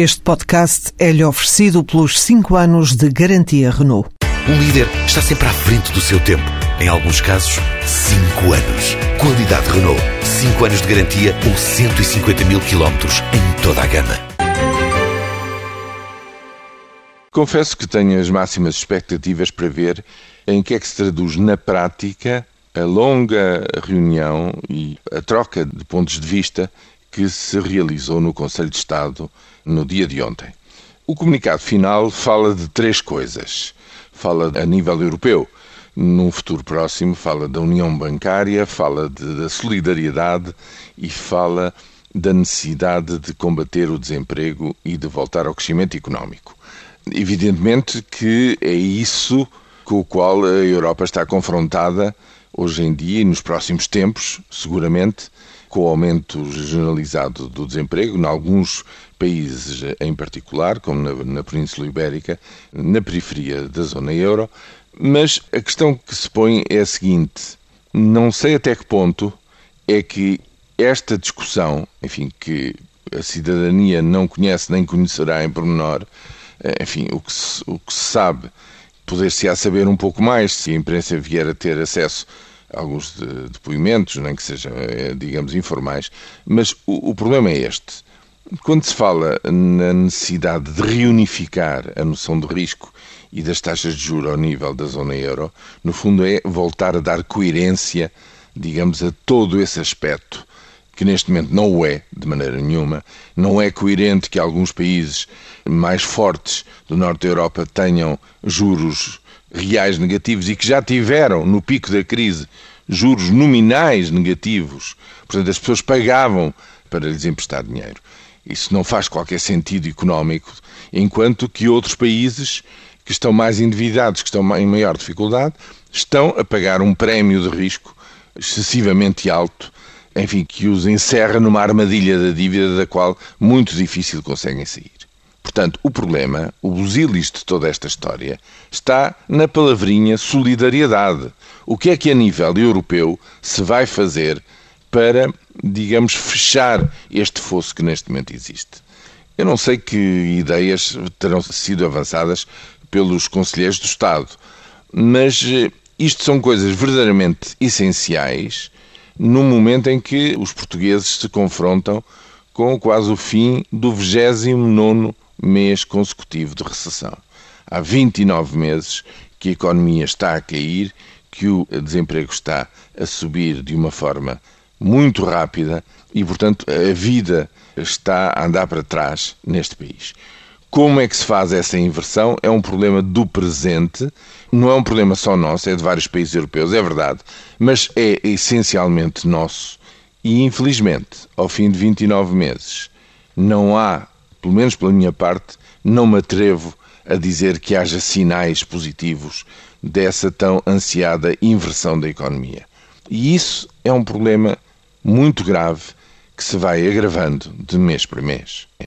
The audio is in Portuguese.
Este podcast é-lhe oferecido pelos 5 anos de garantia Renault. Um líder está sempre à frente do seu tempo. Em alguns casos, 5 anos. Qualidade Renault. 5 anos de garantia ou 150 mil quilómetros em toda a gama. Confesso que tenho as máximas expectativas para ver em que é que se traduz na prática a longa reunião e a troca de pontos de vista que se realizou no Conselho de Estado no dia de ontem. O comunicado final fala de três coisas. Fala a nível europeu, num futuro próximo, fala da União Bancária, fala de, da solidariedade e fala da necessidade de combater o desemprego e de voltar ao crescimento económico. Evidentemente que é isso com o qual a Europa está confrontada hoje em dia e nos próximos tempos, seguramente, com o aumento generalizado do desemprego, em alguns países em particular, como na, na Península Ibérica, na periferia da zona euro. Mas a questão que se põe é a seguinte: não sei até que ponto é que esta discussão, enfim, que a cidadania não conhece nem conhecerá em pormenor, enfim, o que se, o que se sabe, poder-se-á saber um pouco mais se a imprensa vier a ter acesso alguns de, depoimentos, nem que sejam, eh, digamos, informais, mas o, o problema é este. Quando se fala na necessidade de reunificar a noção de risco e das taxas de juros ao nível da zona euro, no fundo é voltar a dar coerência, digamos, a todo esse aspecto, que neste momento não o é, de maneira nenhuma. Não é coerente que alguns países mais fortes do norte da Europa tenham juros reais negativos e que já tiveram, no pico da crise, juros nominais negativos. Portanto, as pessoas pagavam para lhes emprestar dinheiro. Isso não faz qualquer sentido económico, enquanto que outros países que estão mais endividados, que estão em maior dificuldade, estão a pagar um prémio de risco excessivamente alto, enfim, que os encerra numa armadilha da dívida da qual muito difícil conseguem sair. Portanto, o problema, o busilis de toda esta história, está na palavrinha solidariedade. O que é que a nível europeu se vai fazer para, digamos, fechar este fosso que neste momento existe? Eu não sei que ideias terão sido avançadas pelos conselheiros do Estado, mas eh, isto são coisas verdadeiramente essenciais no momento em que os portugueses se confrontam com quase o fim do 29 mês consecutivo de recessão. Há 29 meses que a economia está a cair, que o desemprego está a subir de uma forma muito rápida e, portanto, a vida está a andar para trás neste país. Como é que se faz essa inversão? É um problema do presente, não é um problema só nosso, é de vários países europeus, é verdade, mas é essencialmente nosso e, infelizmente, ao fim de 29 meses, não há pelo menos pela minha parte, não me atrevo a dizer que haja sinais positivos dessa tão ansiada inversão da economia. E isso é um problema muito grave que se vai agravando de mês para mês.